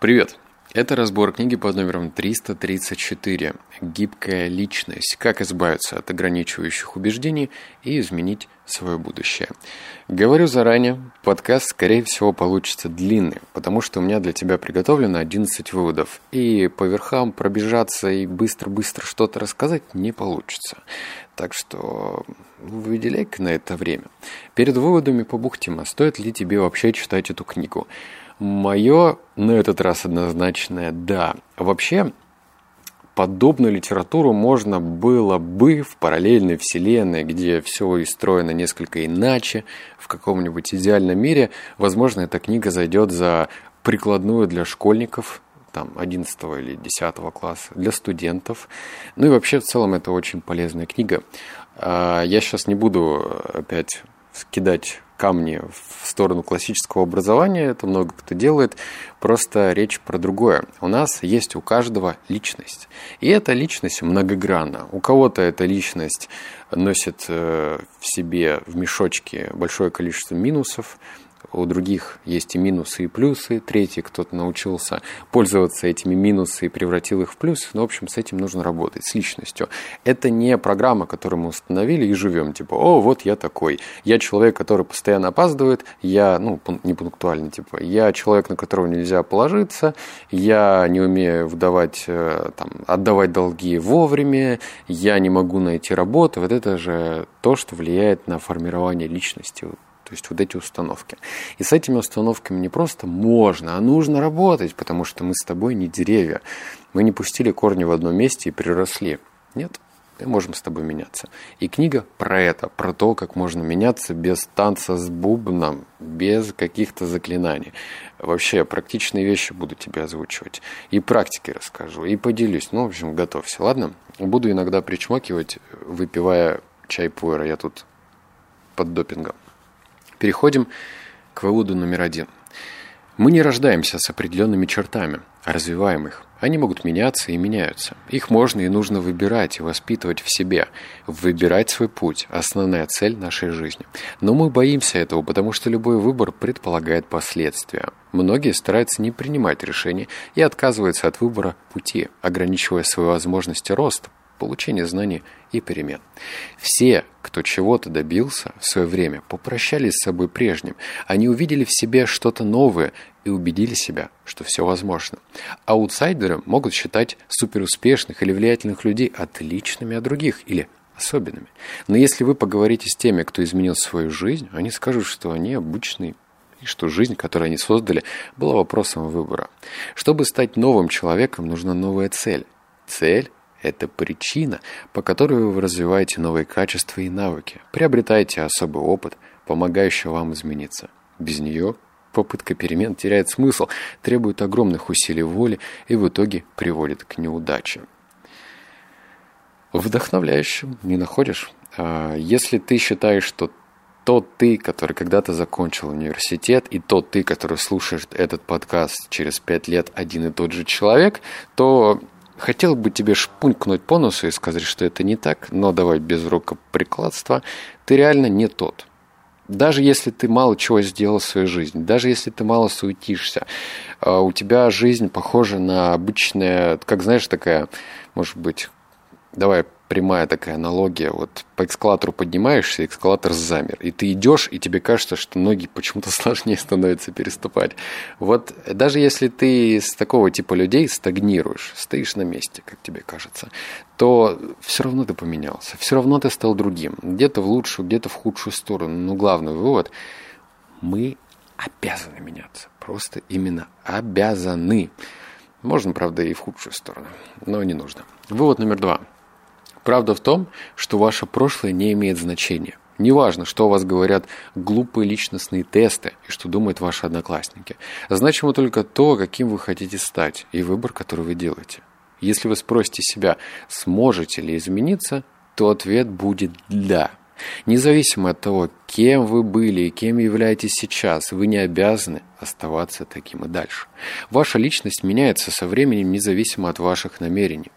Привет! Это разбор книги под номером 334 «Гибкая личность. Как избавиться от ограничивающих убеждений и изменить свое будущее». Говорю заранее, подкаст, скорее всего, получится длинный, потому что у меня для тебя приготовлено 11 выводов, и по верхам пробежаться и быстро-быстро что-то рассказать не получится. Так что выделяй-ка на это время. Перед выводами побухтим, а стоит ли тебе вообще читать эту книгу – Мое на этот раз однозначное «да». Вообще, подобную литературу можно было бы в параллельной вселенной, где все устроено несколько иначе, в каком-нибудь идеальном мире, возможно, эта книга зайдет за прикладную для школьников, там, 11 или 10 класса, для студентов. Ну и вообще, в целом, это очень полезная книга. А, я сейчас не буду опять кидать камни в сторону классического образования, это много кто делает, просто речь про другое. У нас есть у каждого личность, и эта личность многогранна. У кого-то эта личность носит э, в себе в мешочке большое количество минусов, у других есть и минусы, и плюсы, третий кто-то научился пользоваться этими минусами и превратил их в плюсы, но, в общем, с этим нужно работать, с личностью. Это не программа, которую мы установили и живем, типа, о, вот я такой, я человек, который постоянно опаздывает, я, ну, не пунктуальный, типа, я человек, на которого нельзя положиться, я не умею выдавать, э, там, отдавать долги вовремя, я не могу найти работу, вот это же то, что влияет на формирование личности, то есть вот эти установки. И с этими установками не просто можно, а нужно работать, потому что мы с тобой не деревья. Мы не пустили корни в одном месте и приросли. Нет, мы можем с тобой меняться. И книга про это, про то, как можно меняться без танца с бубном, без каких-то заклинаний. Вообще, практичные вещи буду тебе озвучивать. И практики расскажу, и поделюсь. Ну, в общем, готовься, ладно? Буду иногда причмокивать, выпивая чай пуэра. Я тут под допингом. Переходим к выводу номер один. Мы не рождаемся с определенными чертами, а развиваем их. Они могут меняться и меняются. Их можно и нужно выбирать и воспитывать в себе. Выбирать свой путь – основная цель нашей жизни. Но мы боимся этого, потому что любой выбор предполагает последствия. Многие стараются не принимать решений и отказываются от выбора пути, ограничивая свои возможности роста, получения знаний и перемен. Все, кто чего-то добился в свое время, попрощались с собой прежним. Они увидели в себе что-то новое и убедили себя, что все возможно. Аутсайдеры могут считать суперуспешных или влиятельных людей отличными от других или особенными. Но если вы поговорите с теми, кто изменил свою жизнь, они скажут, что они обычные и что жизнь, которую они создали, была вопросом выбора. Чтобы стать новым человеком, нужна новая цель. Цель это причина, по которой вы развиваете новые качества и навыки, приобретаете особый опыт, помогающий вам измениться. Без нее попытка перемен теряет смысл, требует огромных усилий воли и в итоге приводит к неудаче. Вдохновляющим не находишь? А, если ты считаешь, что тот ты, который когда-то закончил университет, и тот ты, который слушает этот подкаст через пять лет один и тот же человек, то Хотел бы тебе шпунькнуть по носу и сказать, что это не так, но давай без рукоприкладства. Ты реально не тот. Даже если ты мало чего сделал в своей жизни, даже если ты мало суетишься, а, у тебя жизнь похожа на обычная, как знаешь, такая, может быть, давай прямая такая аналогия. Вот по эскалатору поднимаешься, эскалатор замер. И ты идешь, и тебе кажется, что ноги почему-то сложнее становятся переступать. Вот даже если ты с такого типа людей стагнируешь, стоишь на месте, как тебе кажется, то все равно ты поменялся. Все равно ты стал другим. Где-то в лучшую, где-то в худшую сторону. Но главный вывод – мы обязаны меняться. Просто именно обязаны. Можно, правда, и в худшую сторону, но не нужно. Вывод номер два – Правда в том, что ваше прошлое не имеет значения. Неважно, что у вас говорят глупые личностные тесты и что думают ваши одноклассники. Значимо только то, каким вы хотите стать и выбор, который вы делаете. Если вы спросите себя, сможете ли измениться, то ответ будет «да». Независимо от того, кем вы были и кем являетесь сейчас, вы не обязаны оставаться таким и дальше. Ваша личность меняется со временем независимо от ваших намерений.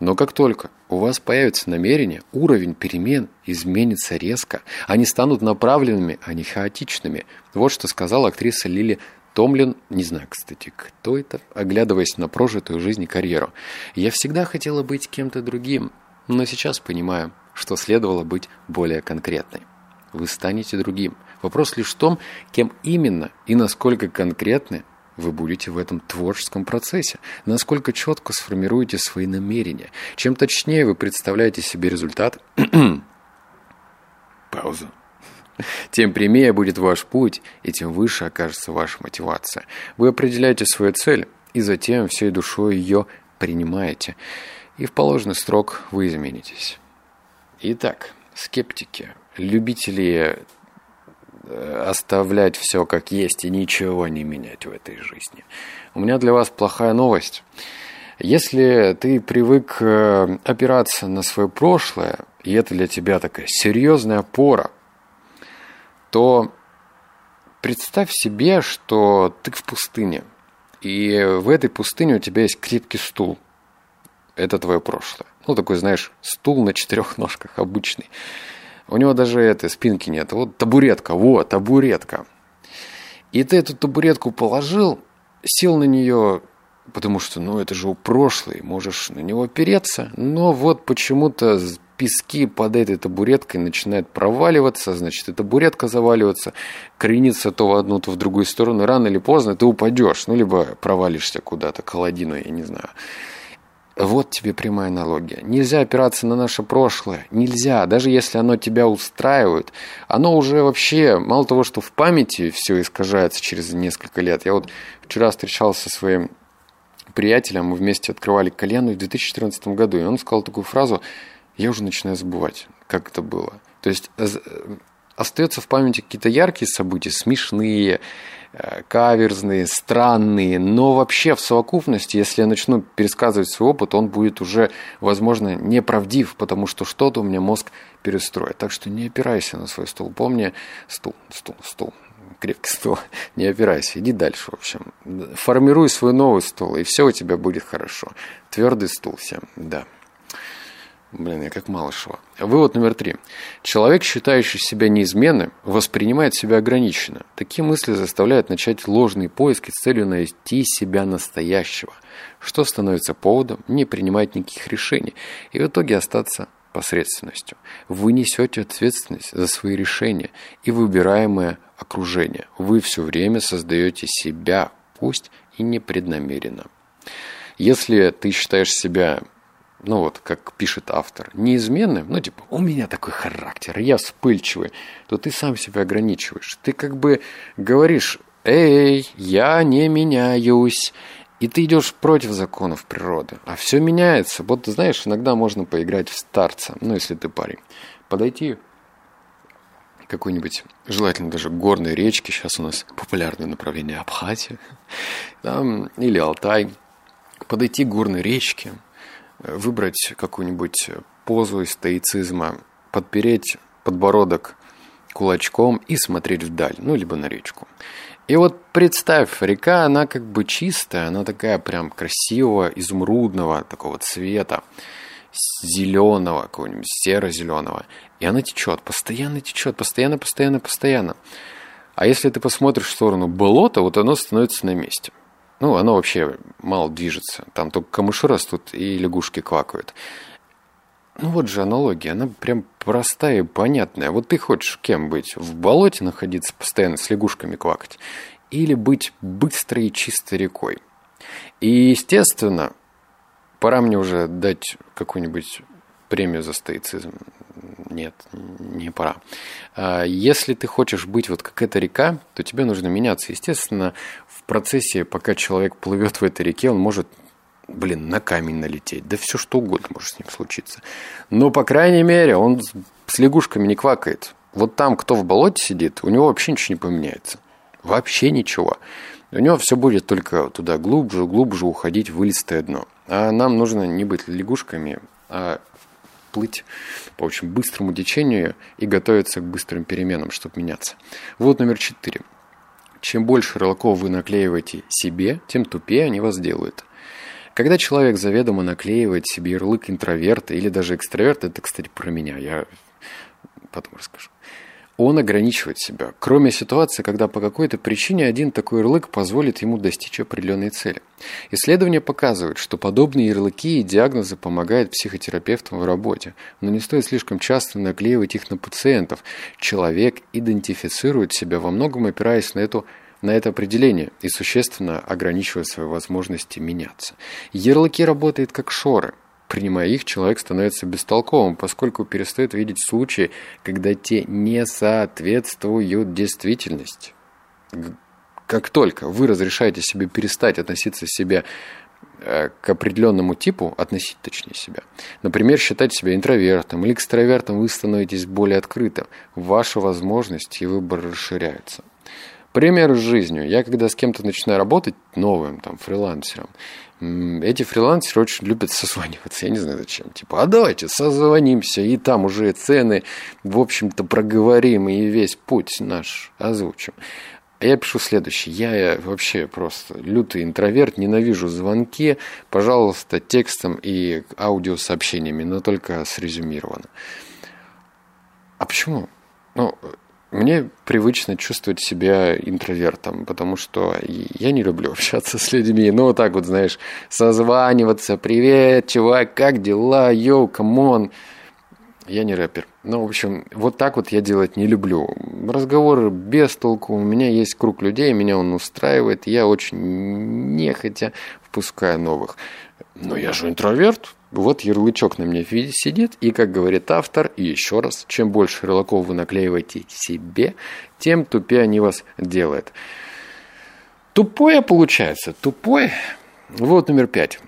Но как только у вас появится намерение, уровень перемен изменится резко. Они станут направленными, а не хаотичными. Вот что сказала актриса Лили Томлин, не знаю, кстати, кто это, оглядываясь на прожитую жизнь и карьеру. Я всегда хотела быть кем-то другим, но сейчас понимаю, что следовало быть более конкретной. Вы станете другим. Вопрос лишь в том, кем именно и насколько конкретны вы будете в этом творческом процессе, насколько четко сформируете свои намерения. Чем точнее вы представляете себе результат, пауза, тем прямее будет ваш путь, и тем выше окажется ваша мотивация. Вы определяете свою цель, и затем всей душой ее принимаете, и в положенный срок вы изменитесь. Итак, скептики, любители э, оставлять все как есть и ничего не менять в этой жизни. У меня для вас плохая новость. Если ты привык э, опираться на свое прошлое, и это для тебя такая серьезная опора, то представь себе, что ты в пустыне, и в этой пустыне у тебя есть крепкий стул. Это твое прошлое. Ну, такой, знаешь, стул на четырех ножках, обычный. У него даже этой спинки нет. Вот табуретка, вот, табуретка. И ты эту табуретку положил, сел на нее, потому что, ну, это же у прошлый, можешь на него опереться. Но вот почему-то пески под этой табуреткой начинают проваливаться, значит, эта табуретка заваливаться, кренится то в одну, то в другую сторону. Рано или поздно ты упадешь, ну, либо провалишься куда-то, к холодину, я не знаю. Вот тебе прямая аналогия. Нельзя опираться на наше прошлое. Нельзя. Даже если оно тебя устраивает, оно уже вообще, мало того, что в памяти все искажается через несколько лет. Я вот вчера встречался со своим приятелем, мы вместе открывали кальяну в 2014 году, и он сказал такую фразу, я уже начинаю забывать, как это было. То есть э, остаются в памяти какие-то яркие события, смешные, Э, каверзные, странные, но вообще в совокупности, если я начну пересказывать свой опыт, он будет уже, возможно, неправдив, потому что что-то у меня мозг перестроит. Так что не опирайся на свой стул. Помни, стул, стул, стул, крепкий стул, не опирайся, иди дальше, в общем. Формируй свой новый стул, и все у тебя будет хорошо. Твердый стул всем, да. Блин, я как Малышева. Вывод номер три. Человек, считающий себя неизменным, воспринимает себя ограниченно. Такие мысли заставляют начать ложные поиски с целью найти себя настоящего, что становится поводом не принимать никаких решений и в итоге остаться посредственностью. Вы несете ответственность за свои решения и выбираемое окружение. Вы все время создаете себя, пусть и непреднамеренно. Если ты считаешь себя ну вот, как пишет автор, неизменным, ну типа, у меня такой характер, я вспыльчивый, то ты сам себя ограничиваешь. Ты как бы говоришь, эй, я не меняюсь, и ты идешь против законов природы. А все меняется. Вот, знаешь, иногда можно поиграть в старца, ну, если ты парень. Подойти какой-нибудь, желательно даже горной речки, сейчас у нас популярное направление Абхазия, там, или Алтай, подойти к горной речке – выбрать какую-нибудь позу из стоицизма, подпереть подбородок кулачком и смотреть вдаль, ну, либо на речку. И вот представь, река, она как бы чистая, она такая прям красивого, изумрудного такого цвета, зеленого, какого-нибудь серо-зеленого. И она течет, постоянно течет, постоянно, постоянно, постоянно. А если ты посмотришь в сторону болота, вот оно становится на месте. Ну, оно вообще мало движется. Там только камыши растут и лягушки квакают. Ну вот же аналогия, она прям простая и понятная. Вот ты хочешь кем быть? В болоте находиться, постоянно с лягушками квакать? Или быть быстрой и чистой рекой? И, естественно, пора мне уже дать какую-нибудь премию за стоицизм. Нет, не пора. А если ты хочешь быть вот как эта река, то тебе нужно меняться. Естественно, процессе, пока человек плывет в этой реке, он может, блин, на камень налететь. Да все что угодно может с ним случиться. Но, по крайней мере, он с лягушками не квакает. Вот там, кто в болоте сидит, у него вообще ничего не поменяется. Вообще ничего. У него все будет только туда глубже, глубже уходить в илистое дно. А нам нужно не быть лягушками, а плыть по очень быстрому течению и готовиться к быстрым переменам, чтобы меняться. Вот номер четыре. Чем больше ярлыков вы наклеиваете себе, тем тупее они вас делают. Когда человек заведомо наклеивает себе ярлык интроверта или даже экстраверта, это, кстати, про меня, я потом расскажу. Он ограничивает себя, кроме ситуации, когда по какой-то причине один такой ярлык позволит ему достичь определенной цели. Исследования показывают, что подобные ярлыки и диагнозы помогают психотерапевтам в работе, но не стоит слишком часто наклеивать их на пациентов. Человек идентифицирует себя во многом опираясь на эту на это определение и существенно ограничивая свои возможности меняться. Ярлыки работают как шоры – Принимая их, человек становится бестолковым, поскольку перестает видеть случаи, когда те не соответствуют действительности. Как только вы разрешаете себе перестать относиться к себе э, к определенному типу, относить точнее себя. Например, считать себя интровертом или экстравертом, вы становитесь более открытым. Ваши возможности и выбор расширяются. Пример с жизнью. Я когда с кем-то начинаю работать, новым там фрилансером, эти фрилансеры очень любят созваниваться, я не знаю зачем. Типа, а давайте созвонимся, и там уже цены, в общем-то, проговорим, и весь путь наш озвучим. А я пишу следующее. Я вообще просто лютый интроверт, ненавижу звонки. Пожалуйста, текстом и аудиосообщениями, но только срезюмировано. А почему? Ну, мне привычно чувствовать себя интровертом, потому что я не люблю общаться с людьми. Ну, вот так вот, знаешь, созваниваться, привет, чувак, как дела, yo, come on. Я не рэпер. Ну, в общем, вот так вот я делать не люблю. Разговоры без толку. У меня есть круг людей, меня он устраивает. Я очень нехотя впускаю новых. Но я же интроверт. Вот ярлычок на мне сидит, и, как говорит автор, и еще раз, чем больше ярлыков вы наклеиваете себе, тем тупее они вас делают. Тупое получается, тупое. Вот номер пять.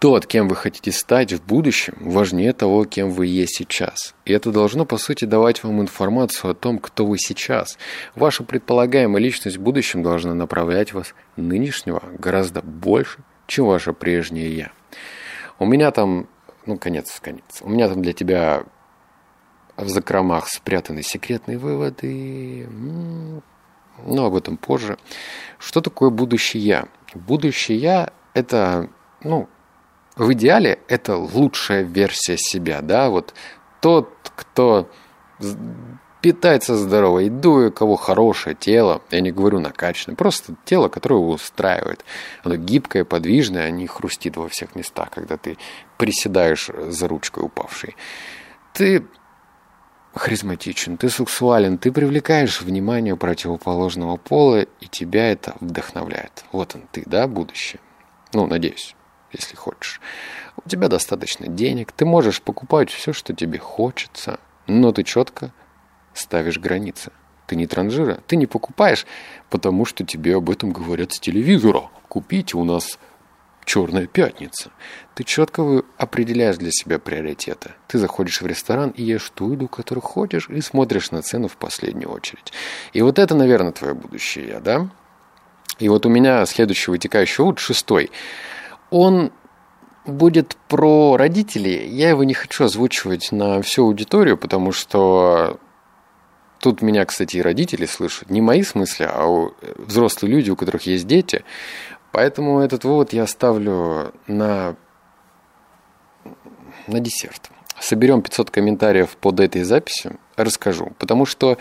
Тот, кем вы хотите стать в будущем, важнее того, кем вы есть сейчас. И это должно, по сути, давать вам информацию о том, кто вы сейчас. Ваша предполагаемая личность в будущем должна направлять вас нынешнего гораздо больше, чем ваше прежнее «я». У меня там, ну, конец, конец. У меня там для тебя в закромах спрятаны секретные выводы. Но об этом позже. Что такое будущее я? Будущее я – это, ну, в идеале это лучшая версия себя, да, вот тот, кто питается здоровой едой, у кого хорошее тело, я не говорю накачанное, просто тело, которое его устраивает. Оно гибкое, подвижное, а не хрустит во всех местах, когда ты приседаешь за ручкой упавшей. Ты харизматичен, ты сексуален, ты привлекаешь внимание противоположного пола, и тебя это вдохновляет. Вот он ты, да, будущее? Ну, надеюсь, если хочешь. У тебя достаточно денег, ты можешь покупать все, что тебе хочется, но ты четко ставишь границы. Ты не транжира, ты не покупаешь, потому что тебе об этом говорят с телевизора. Купите у нас черная пятница. Ты четко определяешь для себя приоритеты. Ты заходишь в ресторан и ешь ту еду, которую хочешь, и смотришь на цену в последнюю очередь. И вот это, наверное, твое будущее я, да? И вот у меня следующий вытекающий вот шестой. Он будет про родителей. Я его не хочу озвучивать на всю аудиторию, потому что Тут меня, кстати, и родители слышат. Не мои смыслы, а взрослые люди, у которых есть дети. Поэтому этот вывод я оставлю на, на десерт. Соберем 500 комментариев под этой записью, расскажу. Потому что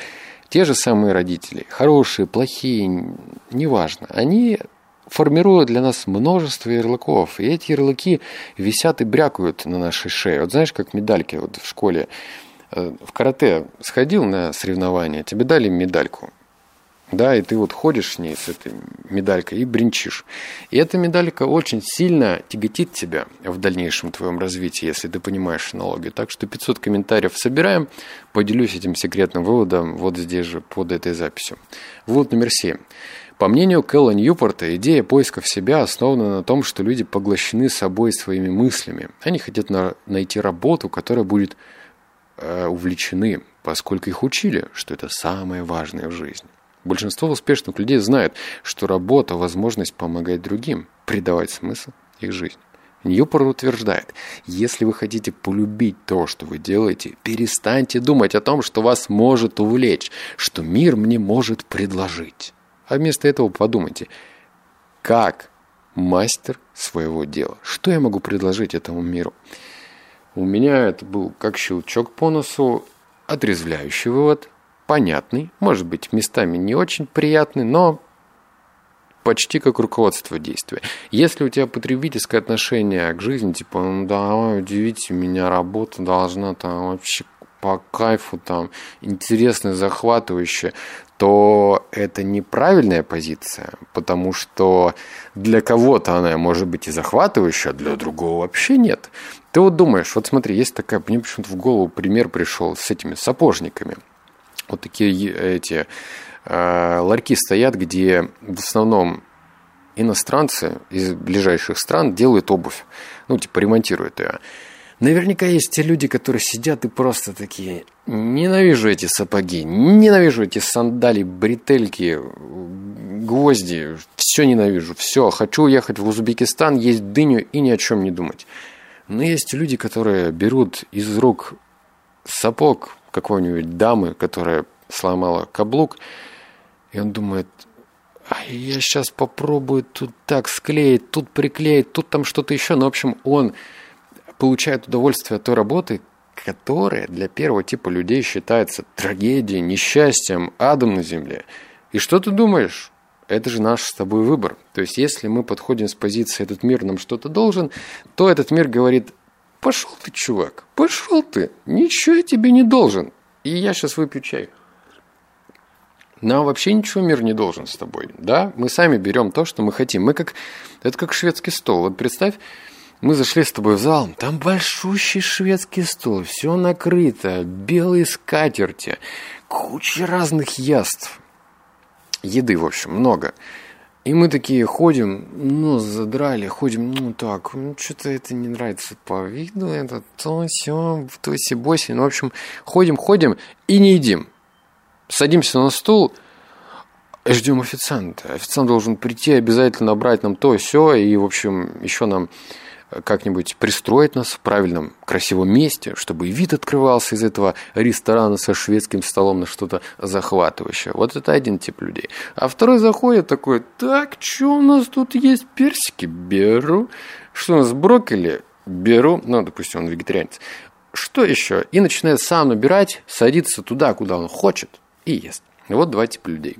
те же самые родители, хорошие, плохие, неважно, они формируют для нас множество ярлыков. И эти ярлыки висят и брякают на нашей шее. Вот знаешь, как медальки вот в школе Э, в карате сходил на соревнования, тебе дали медальку. Да, и ты вот ходишь с ней, с этой медалькой, и бренчишь. И эта медалька очень сильно тяготит тебя в дальнейшем твоем развитии, если ты понимаешь аналогию. Так что 500 комментариев собираем, поделюсь этим секретным выводом вот здесь же под этой записью. Вывод номер 7. По мнению Кэлла Ньюпорта, идея поисков себя основана на том, что люди поглощены собой своими мыслями. Они хотят на найти работу, которая будет Э, увлечены, поскольку их учили, что это самое важное в жизни. Большинство успешных людей знают, что работа – возможность помогать другим, придавать смысл их жизни. Ньюпорт утверждает, если вы хотите полюбить то, что вы делаете, перестаньте думать о том, что вас может увлечь, что мир мне может предложить. А вместо этого подумайте, как мастер своего дела, что я могу предложить этому миру. У меня это был как щелчок по носу, отрезвляющий вывод. понятный, может быть, местами не очень приятный, но почти как руководство действия. Если у тебя потребительское отношение к жизни, типа, ну давай, удивите меня, работа должна там вообще по кайфу, там, интересно, захватывающе, то это неправильная позиция, потому что для кого-то она может быть и захватывающая, а для другого вообще нет. Ты вот думаешь, вот смотри, есть такая, мне почему-то в голову пример пришел с этими сапожниками. Вот такие эти э, ларьки стоят, где в основном иностранцы из ближайших стран делают обувь, ну, типа ремонтируют ее. Наверняка есть те люди, которые сидят и просто такие, ненавижу эти сапоги, ненавижу эти сандали, бретельки, гвозди, все ненавижу, все, хочу уехать в Узбекистан, есть дыню и ни о чем не думать. Но есть люди, которые берут из рук сапог какой-нибудь дамы, которая сломала каблук, и он думает, а я сейчас попробую тут так склеить, тут приклеить, тут там что-то еще. Ну, в общем, он получает удовольствие от той работы, которая для первого типа людей считается трагедией, несчастьем, адом на земле. И что ты думаешь? Это же наш с тобой выбор. То есть, если мы подходим с позиции «этот мир нам что-то должен», то этот мир говорит «пошел ты, чувак, пошел ты, ничего я тебе не должен». И я сейчас выпью чай. Нам вообще ничего мир не должен с тобой, да? Мы сами берем то, что мы хотим. Мы как... Это как шведский стол. Вот представь, мы зашли с тобой в зал, там большущий шведский стол, все накрыто, белые скатерти, куча разных яств. Еды, в общем, много. И мы такие ходим, ну, задрали, ходим, ну, так, ну, что-то это не нравится по виду, это то, все, то, си, боси. Ну, в общем, ходим, ходим и не едим. Садимся на стул, ждем официанта. Официант должен прийти, обязательно брать нам то, все, и, в общем, еще нам как-нибудь пристроить нас в правильном, красивом месте, чтобы вид открывался из этого ресторана со шведским столом на что-то захватывающее. Вот это один тип людей. А второй заходит такой, так, что у нас тут есть? Персики? Беру. Что у нас, брокколи? Беру. Ну, допустим, он вегетарианец. Что еще? И начинает сам набирать, садиться туда, куда он хочет, и ест. Вот два типа людей.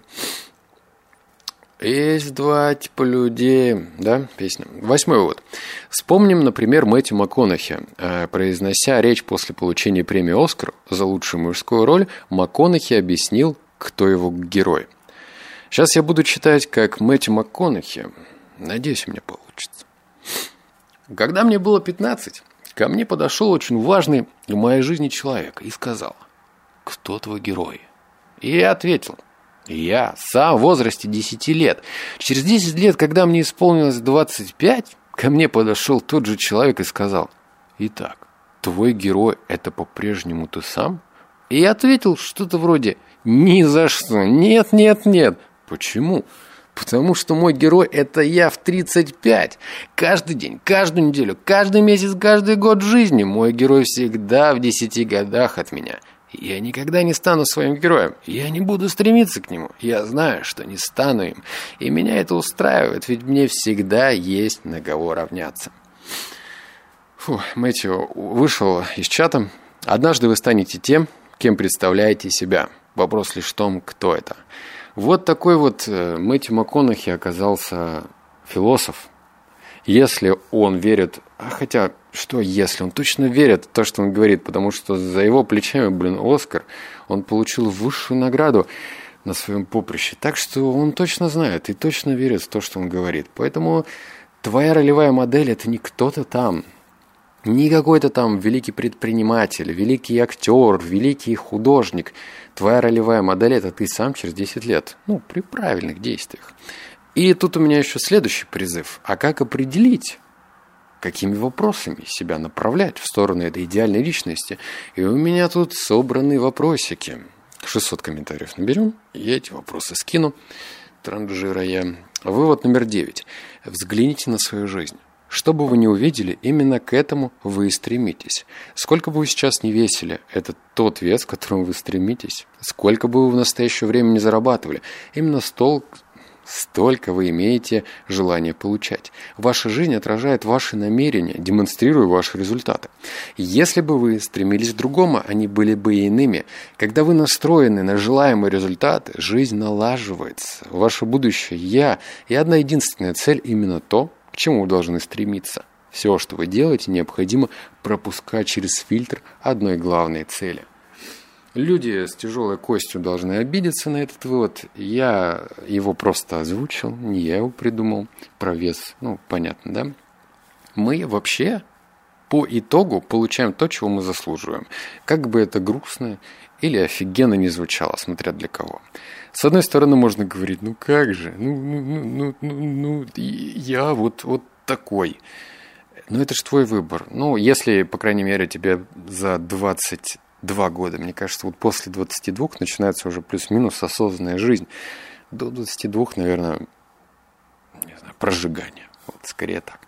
Есть два типа людей, да, песня. Восьмой вот. Вспомним, например, Мэтью МакКонахи. Э, произнося речь после получения премии «Оскар» за лучшую мужскую роль, МакКонахи объяснил, кто его герой. Сейчас я буду читать, как Мэтью МакКонахи. Надеюсь, у меня получится. Когда мне было 15, ко мне подошел очень важный в моей жизни человек и сказал, кто твой герой? И я ответил – я сам в возрасте 10 лет. Через 10 лет, когда мне исполнилось 25, ко мне подошел тот же человек и сказал, «Итак, твой герой – это по-прежнему ты сам?» И я ответил что-то вроде «Ни за что! Нет, нет, нет!» Почему? Потому что мой герой – это я в 35. Каждый день, каждую неделю, каждый месяц, каждый год жизни мой герой всегда в 10 годах от меня – я никогда не стану своим героем. Я не буду стремиться к нему. Я знаю, что не стану им. И меня это устраивает, ведь мне всегда есть на кого равняться. Фу, Мэтью вышел из чата. Однажды вы станете тем, кем представляете себя. Вопрос лишь в том, кто это. Вот такой вот э, Мэтью МакКонахи оказался философ. Если он верит... А хотя что если? Он точно верит в то, что он говорит, потому что за его плечами, блин, Оскар, он получил высшую награду на своем поприще. Так что он точно знает и точно верит в то, что он говорит. Поэтому твоя ролевая модель – это не кто-то там, не какой-то там великий предприниматель, великий актер, великий художник. Твоя ролевая модель – это ты сам через 10 лет. Ну, при правильных действиях. И тут у меня еще следующий призыв. А как определить, какими вопросами себя направлять в сторону этой идеальной личности. И у меня тут собраны вопросики. 600 комментариев наберем, я эти вопросы скину, транжирая. Вывод номер 9. Взгляните на свою жизнь. Что бы вы ни увидели, именно к этому вы и стремитесь. Сколько бы вы сейчас не весили, это тот вес, к которому вы стремитесь. Сколько бы вы в настоящее время не зарабатывали, именно стол, столько вы имеете желания получать. Ваша жизнь отражает ваши намерения, демонстрируя ваши результаты. Если бы вы стремились к другому, они были бы иными. Когда вы настроены на желаемый результат, жизнь налаживается. Ваше будущее «я» и одна единственная цель именно то, к чему вы должны стремиться. Все, что вы делаете, необходимо пропускать через фильтр одной главной цели. Люди с тяжелой костью должны обидеться на этот вывод. Я его просто озвучил, не я его придумал. Про вес, ну, понятно, да? Мы вообще по итогу получаем то, чего мы заслуживаем. Как бы это грустно или офигенно не звучало, смотря для кого. С одной стороны, можно говорить, ну как же, ну, ну, ну, ну, ну я вот, вот такой. Но это же твой выбор. Ну, если, по крайней мере, тебе за 20 два года. Мне кажется, вот после 22 начинается уже плюс-минус осознанная жизнь. До 22, наверное, не знаю, прожигание. Вот скорее так.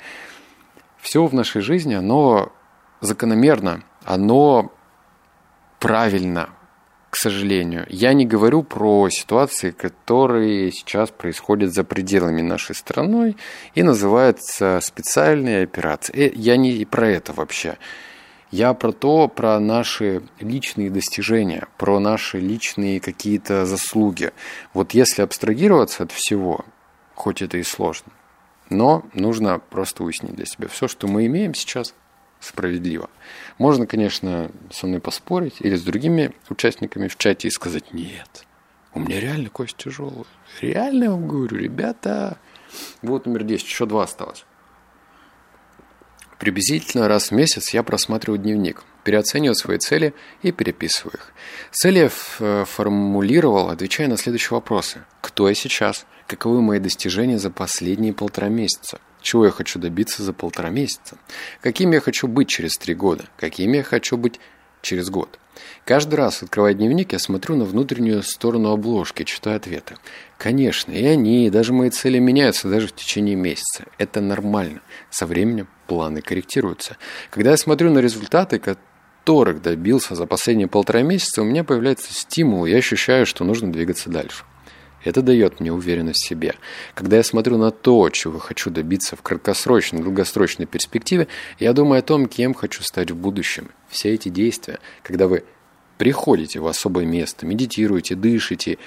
Все в нашей жизни, оно закономерно, оно правильно, к сожалению. Я не говорю про ситуации, которые сейчас происходят за пределами нашей страны и называются специальные операции. Э, я не про это вообще. Я про то, про наши личные достижения, про наши личные какие-то заслуги. Вот если абстрагироваться от всего, хоть это и сложно, но нужно просто уяснить для себя, все, что мы имеем сейчас, справедливо. Можно, конечно, со мной поспорить или с другими участниками в чате и сказать, нет, у меня реально кость тяжелая. Реально я вам говорю, ребята. Вот номер 10, еще два осталось. Приблизительно раз в месяц я просматриваю дневник, переоцениваю свои цели и переписываю их. Цели я э, формулировал, отвечая на следующие вопросы. Кто я сейчас? Каковы мои достижения за последние полтора месяца? Чего я хочу добиться за полтора месяца? Каким я хочу быть через три года? Каким я хочу быть через год? Каждый раз, открывая дневник, я смотрю на внутреннюю сторону обложки, читаю ответы. Конечно, и они, и даже мои цели меняются даже в течение месяца. Это нормально. Со временем планы корректируются. Когда я смотрю на результаты, которых добился за последние полтора месяца, у меня появляется стимул, и я ощущаю, что нужно двигаться дальше. Это дает мне уверенность в себе. Когда я смотрю на то, чего хочу добиться в краткосрочной, долгосрочной перспективе, я думаю о том, кем хочу стать в будущем. Все эти действия, когда вы приходите в особое место, медитируете, дышите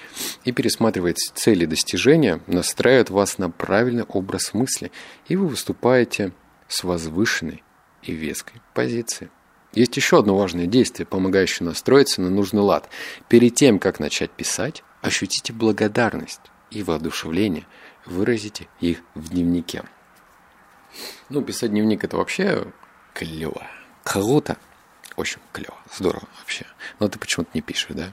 и пересматриваете цели достижения, настраивают вас на правильный образ мысли, и вы выступаете с возвышенной и веской позиции. Есть еще одно важное действие, помогающее настроиться на нужный лад. Перед тем, как начать писать, ощутите благодарность и воодушевление, выразите их в дневнике. Ну, писать дневник это вообще клево, круто, очень клево, здорово вообще. Но ты почему-то не пишешь, да?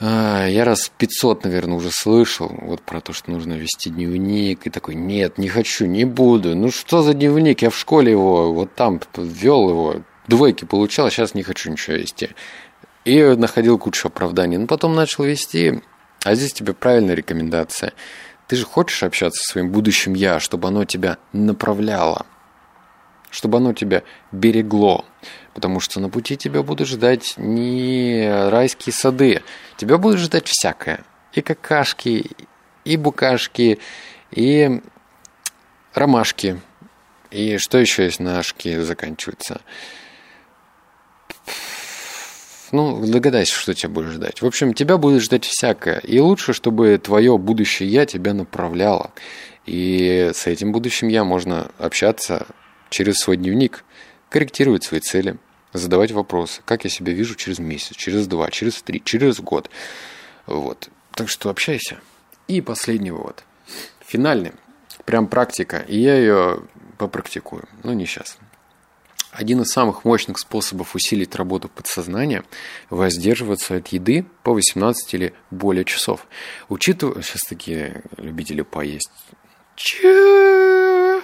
А, я раз 500, наверное, уже слышал вот про то, что нужно вести дневник. И такой, нет, не хочу, не буду. Ну что за дневник? Я в школе его, вот там вел его, двойки получал, а сейчас не хочу ничего вести. И находил кучу оправданий. Но потом начал вести, а здесь тебе правильная рекомендация. Ты же хочешь общаться со своим будущим «я», чтобы оно тебя направляло – чтобы оно тебя берегло. Потому что на пути тебя будут ждать не райские сады, тебя будут ждать всякое. И какашки, и букашки, и ромашки. И что еще есть на ашки заканчивается? Ну, догадайся, что тебя будет ждать. В общем, тебя будет ждать всякое. И лучше, чтобы твое будущее я тебя направляло. И с этим будущим я можно общаться через свой дневник корректировать свои цели, задавать вопросы, как я себя вижу через месяц, через два, через три, через год. Вот. Так что общайся. И последний вывод. Финальный. Прям практика. И я ее попрактикую. Но не сейчас. Один из самых мощных способов усилить работу подсознания – воздерживаться от еды по 18 или более часов. Учитывая... Сейчас такие любители поесть. Че?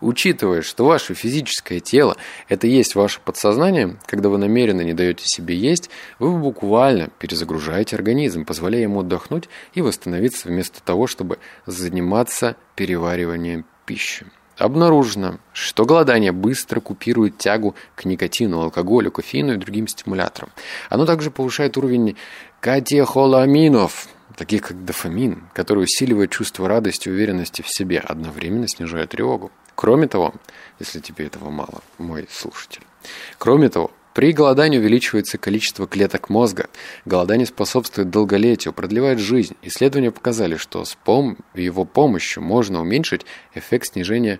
Учитывая, что ваше физическое тело – это есть ваше подсознание, когда вы намеренно не даете себе есть, вы буквально перезагружаете организм, позволяя ему отдохнуть и восстановиться вместо того, чтобы заниматься перевариванием пищи. Обнаружено, что голодание быстро купирует тягу к никотину, алкоголю, кофеину и другим стимуляторам. Оно также повышает уровень катехоламинов, таких как дофамин, который усиливает чувство радости и уверенности в себе, одновременно снижая тревогу. Кроме того, если тебе этого мало, мой слушатель, кроме того, при голодании увеличивается количество клеток мозга. Голодание способствует долголетию, продлевает жизнь. Исследования показали, что с пом его помощью можно уменьшить эффект снижения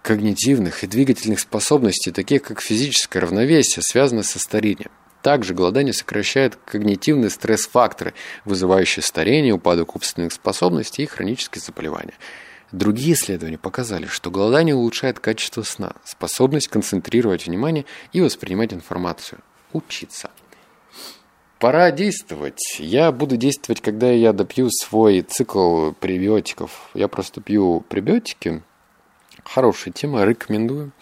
когнитивных и двигательных способностей, таких как физическое равновесие, связанное со старением. Также голодание сокращает когнитивные стресс-факторы, вызывающие старение, упадок умственных способностей и хронические заболевания. Другие исследования показали, что голодание улучшает качество сна, способность концентрировать внимание и воспринимать информацию, учиться. Пора действовать. Я буду действовать, когда я допью свой цикл пребиотиков. Я просто пью пребиотики. Хорошая тема, рекомендую.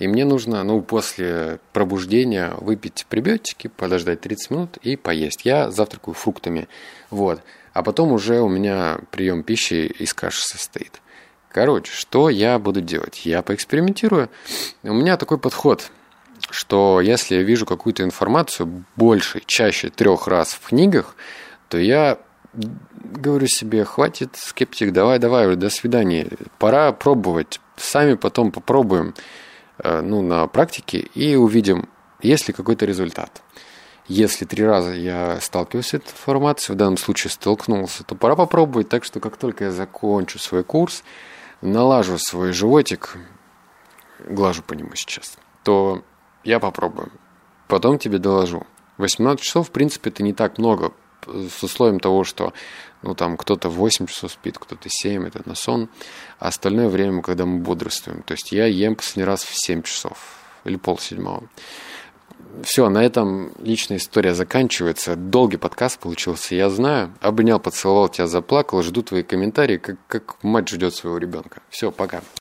И мне нужно, ну, после пробуждения выпить пребиотики, подождать 30 минут и поесть. Я завтракаю фруктами. Вот. А потом уже у меня прием пищи из каши состоит. Короче, что я буду делать? Я поэкспериментирую. У меня такой подход, что если я вижу какую-то информацию больше, чаще трех раз в книгах, то я говорю себе, хватит, скептик, давай, давай, до свидания. Пора пробовать. Сами потом попробуем э, ну, на практике и увидим, есть ли какой-то результат. Если три раза я сталкиваюсь с этой информацией, в данном случае столкнулся, то пора попробовать так, что как только я закончу свой курс, налажу свой животик, глажу по нему сейчас, то я попробую. Потом тебе доложу. 18 часов, в принципе, это не так много, с условием того, что ну, там кто-то 8 часов спит, кто-то 7, это на сон, а остальное время, когда мы бодрствуем. То есть я ем последний раз в 7 часов или пол седьмого. Все, на этом личная история заканчивается. Долгий подкаст получился, я знаю. Обнял, поцеловал тебя, заплакал. Жду твои комментарии, как, как мать ждет своего ребенка. Все, пока.